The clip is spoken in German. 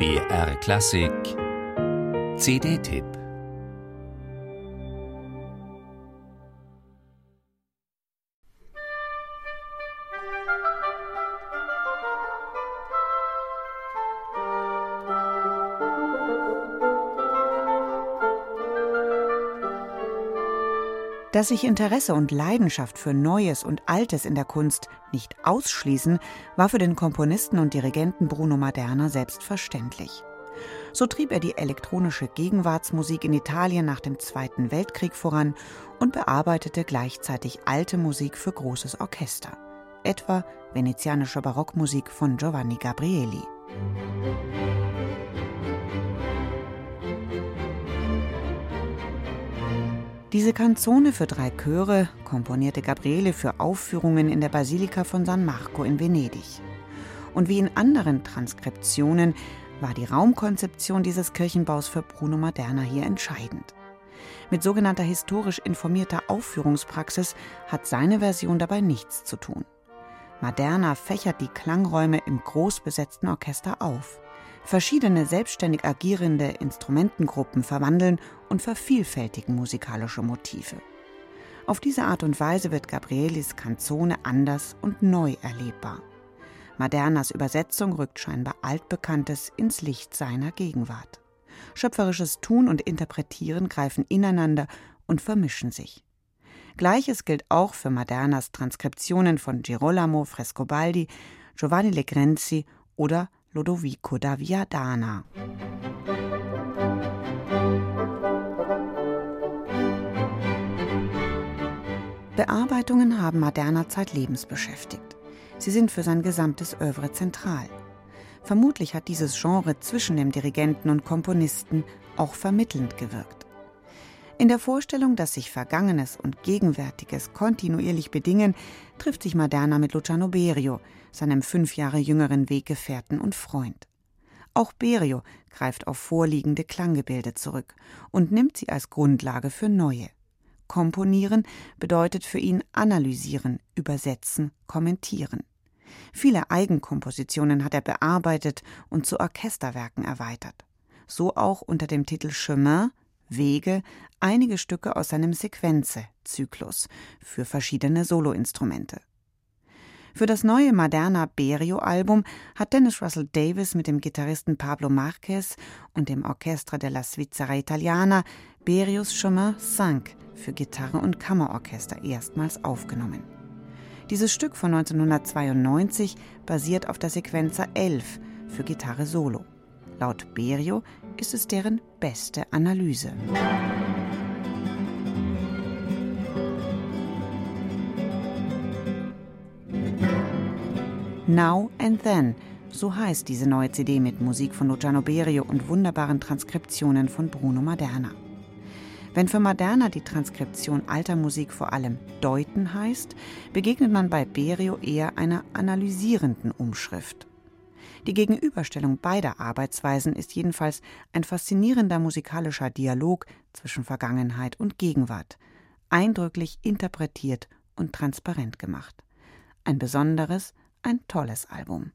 BR Klassik. CD-Tipp Dass sich Interesse und Leidenschaft für Neues und Altes in der Kunst nicht ausschließen, war für den Komponisten und Dirigenten Bruno Maderna selbstverständlich. So trieb er die elektronische Gegenwartsmusik in Italien nach dem Zweiten Weltkrieg voran und bearbeitete gleichzeitig alte Musik für großes Orchester, etwa venezianische Barockmusik von Giovanni Gabrieli. Diese Kanzone für drei Chöre komponierte Gabriele für Aufführungen in der Basilika von San Marco in Venedig. Und wie in anderen Transkriptionen war die Raumkonzeption dieses Kirchenbaus für Bruno Maderna hier entscheidend. Mit sogenannter historisch informierter Aufführungspraxis hat seine Version dabei nichts zu tun. Maderna fächert die Klangräume im großbesetzten Orchester auf. Verschiedene selbstständig agierende Instrumentengruppen verwandeln und vervielfältigen musikalische Motive. Auf diese Art und Weise wird Gabrielis Canzone anders und neu erlebbar. Madernas Übersetzung rückt scheinbar Altbekanntes ins Licht seiner Gegenwart. Schöpferisches Tun und Interpretieren greifen ineinander und vermischen sich. Gleiches gilt auch für Madernas Transkriptionen von Girolamo Frescobaldi, Giovanni Legrenzi oder Lodovico da Viadana. Bearbeitungen haben Maderna zeitlebens beschäftigt. Sie sind für sein gesamtes Övre zentral. Vermutlich hat dieses Genre zwischen dem Dirigenten und Komponisten auch vermittelnd gewirkt. In der Vorstellung, dass sich Vergangenes und Gegenwärtiges kontinuierlich bedingen, trifft sich Maderna mit Luciano Berio, seinem fünf Jahre jüngeren Weggefährten und Freund. Auch Berio greift auf vorliegende Klanggebilde zurück und nimmt sie als Grundlage für neue. Komponieren bedeutet für ihn analysieren, übersetzen, kommentieren. Viele Eigenkompositionen hat er bearbeitet und zu Orchesterwerken erweitert. So auch unter dem Titel Chemin Wege einige Stücke aus seinem Sequenze-Zyklus für verschiedene Soloinstrumente. Für das neue Moderna Berio-Album hat Dennis Russell Davis mit dem Gitarristen Pablo Marquez und dem Orchestra della Svizzera Italiana Berios Chemin 5 für Gitarre und Kammerorchester erstmals aufgenommen. Dieses Stück von 1992 basiert auf der Sequenza 11 für Gitarre Solo. Laut Berio ist es deren beste Analyse. Now and Then, so heißt diese neue CD mit Musik von Luciano Berio und wunderbaren Transkriptionen von Bruno Maderna. Wenn für Maderna die Transkription alter Musik vor allem deuten heißt, begegnet man bei Berio eher einer analysierenden Umschrift. Die Gegenüberstellung beider Arbeitsweisen ist jedenfalls ein faszinierender musikalischer Dialog zwischen Vergangenheit und Gegenwart, eindrücklich interpretiert und transparent gemacht. Ein besonderes, ein tolles Album.